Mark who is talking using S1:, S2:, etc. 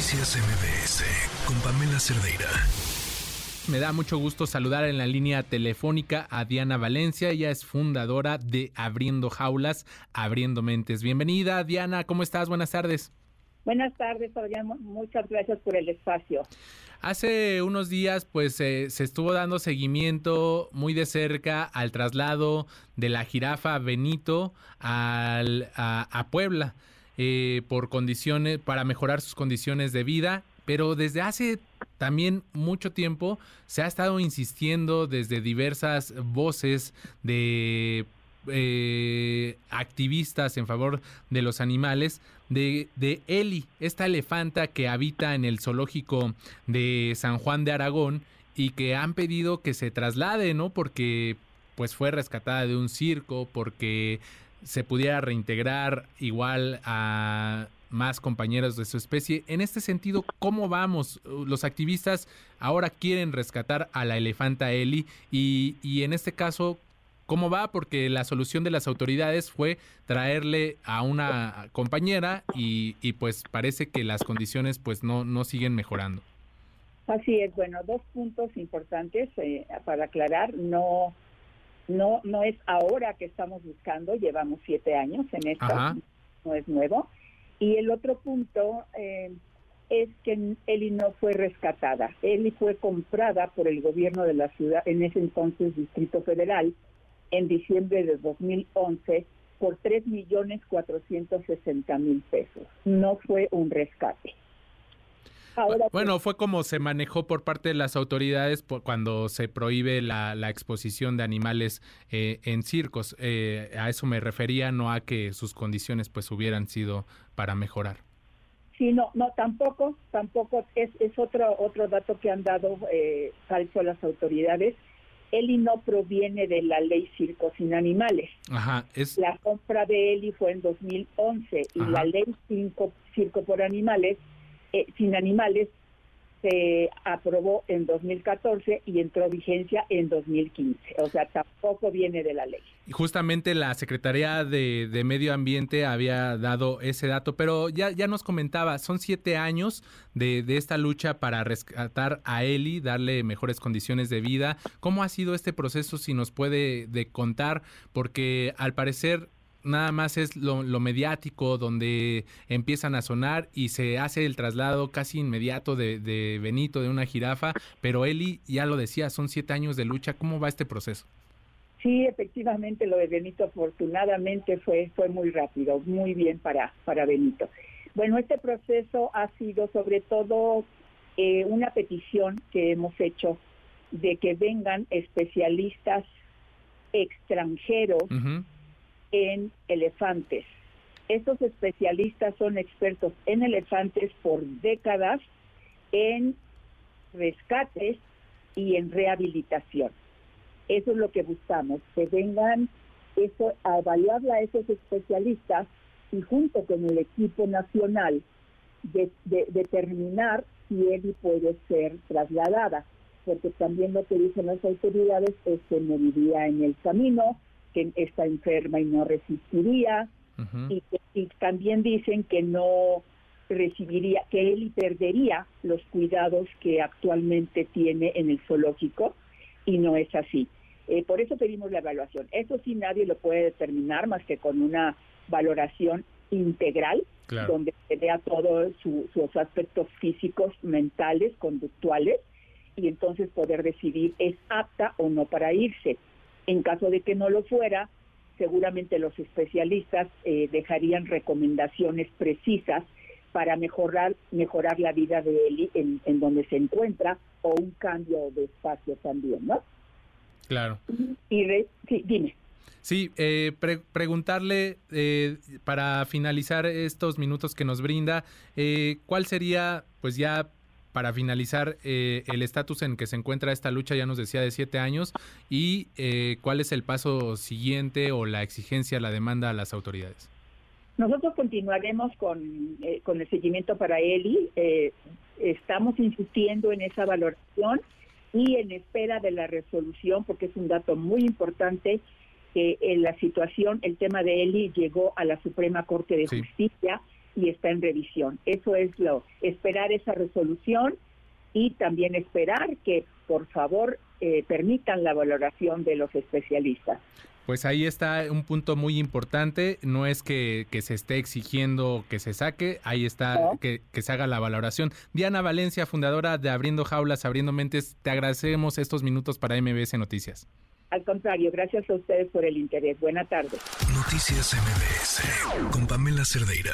S1: Noticias MBS con Pamela Cerdeira.
S2: Me da mucho gusto saludar en la línea telefónica a Diana Valencia. Ella es fundadora de Abriendo Jaulas, Abriendo Mentes. Bienvenida, Diana. ¿Cómo estás? Buenas tardes.
S3: Buenas tardes, Fabián. Muchas gracias por el espacio.
S2: Hace unos días, pues eh, se estuvo dando seguimiento muy de cerca al traslado de la jirafa Benito al, a, Puebla eh, por condiciones para mejorar sus condiciones de vida. Pero desde hace también mucho tiempo se ha estado insistiendo desde diversas voces de eh, activistas en favor de los animales de, de Eli, esta elefanta que habita en el zoológico de San Juan de Aragón y que han pedido que se traslade, ¿no? Porque pues fue rescatada de un circo, porque se pudiera reintegrar igual a más compañeros de su especie. En este sentido, ¿cómo vamos? Los activistas ahora quieren rescatar a la elefanta Eli y, y en este caso, cómo va, porque la solución de las autoridades fue traerle a una compañera y, pues parece que las condiciones pues no, no siguen mejorando.
S3: Así es, bueno, dos puntos importantes eh, para aclarar, no, no, no es ahora que estamos buscando, llevamos siete años en esto, no es nuevo. Y el otro punto eh, es que Eli no fue rescatada, Eli fue comprada por el gobierno de la ciudad, en ese entonces Distrito Federal, en diciembre de 2011 por 3 millones 460 mil pesos. No fue un rescate.
S2: Bueno, fue como se manejó por parte de las autoridades cuando se prohíbe la, exposición de animales eh, en circos. Eh, a eso me refería, no a que sus condiciones pues hubieran sido para mejorar.
S3: Sí, no, no, tampoco, tampoco es, es otro otro dato que han dado eh, falso las autoridades. Eli no proviene de la ley Circo sin Animales.
S2: Ajá,
S3: La compra de Eli fue en 2011 y la ley Circo, Circo por Animales, eh, sin Animales, se aprobó en 2014 y entró vigencia en 2015. O sea, tampoco viene de la ley.
S2: Justamente la Secretaría de, Medio Ambiente había dado ese dato, pero ya, ya nos comentaba, son siete años de, esta lucha para rescatar a Eli, darle mejores condiciones de vida. ¿Cómo ha sido este proceso? Si nos puede de contar, porque al parecer nada más es lo, mediático donde empiezan a sonar y se hace el traslado casi inmediato de, Benito, de una jirafa, pero Eli ya lo decía, son siete años de lucha, ¿cómo va este proceso?
S3: Sí, efectivamente lo de Benito afortunadamente fue, fue muy rápido, muy bien para, para Benito. Bueno, este proceso ha sido sobre todo eh, una petición que hemos hecho de que vengan especialistas extranjeros en elefantes. Estos especialistas son expertos en elefantes por décadas, en rescates y en rehabilitación. Eso es lo que buscamos, que vengan eso, a evaluar a esos especialistas y junto con el equipo nacional de, determinar si Eli puede ser trasladada, porque también lo que dicen las autoridades es que moriría en el camino, que está enferma y no resistiría, y, también dicen que no recibiría, que él perdería los cuidados que actualmente tiene en el zoológico, y no es así. Eh, por eso pedimos la evaluación. Eso sí nadie lo puede determinar más que con una valoración integral, donde se vea todos sus aspectos físicos, mentales, conductuales, y entonces poder decidir es apta o no para irse. En caso de que no lo fuera, seguramente los especialistas eh, dejarían recomendaciones precisas para mejorar mejorar la vida de él en, donde se encuentra o un cambio de espacio también, ¿no?
S2: Claro.
S3: Y sí, dime.
S2: Sí, eh, preguntarle eh, para finalizar estos minutos que nos brinda, ¿cuál sería, pues ya para finalizar, eh, el estatus en que se encuentra esta lucha, ya nos decía, de siete años, y eh, cuál es el paso siguiente o la exigencia, la demanda a las autoridades.
S3: Nosotros continuaremos con, eh, con el seguimiento para Eli. estamos insistiendo en esa valoración y en espera de la resolución, porque es un dato muy importante que en la situación, el tema de Eli llegó a la Suprema Corte de Justicia y está en revisión. Eso es lo, esperar esa resolución y también esperar que por favor eh, permitan la valoración de los especialistas.
S2: Pues ahí está un punto muy importante, no es que, se esté exigiendo que se saque, ahí está que, que, se haga la valoración. Diana Valencia, fundadora de Abriendo Jaulas, Abriendo Mentes, te agradecemos estos minutos para MBS Noticias.
S3: Al contrario, gracias a ustedes por el interés. Buena tarde.
S1: Noticias MBS con Pamela Cerdeira.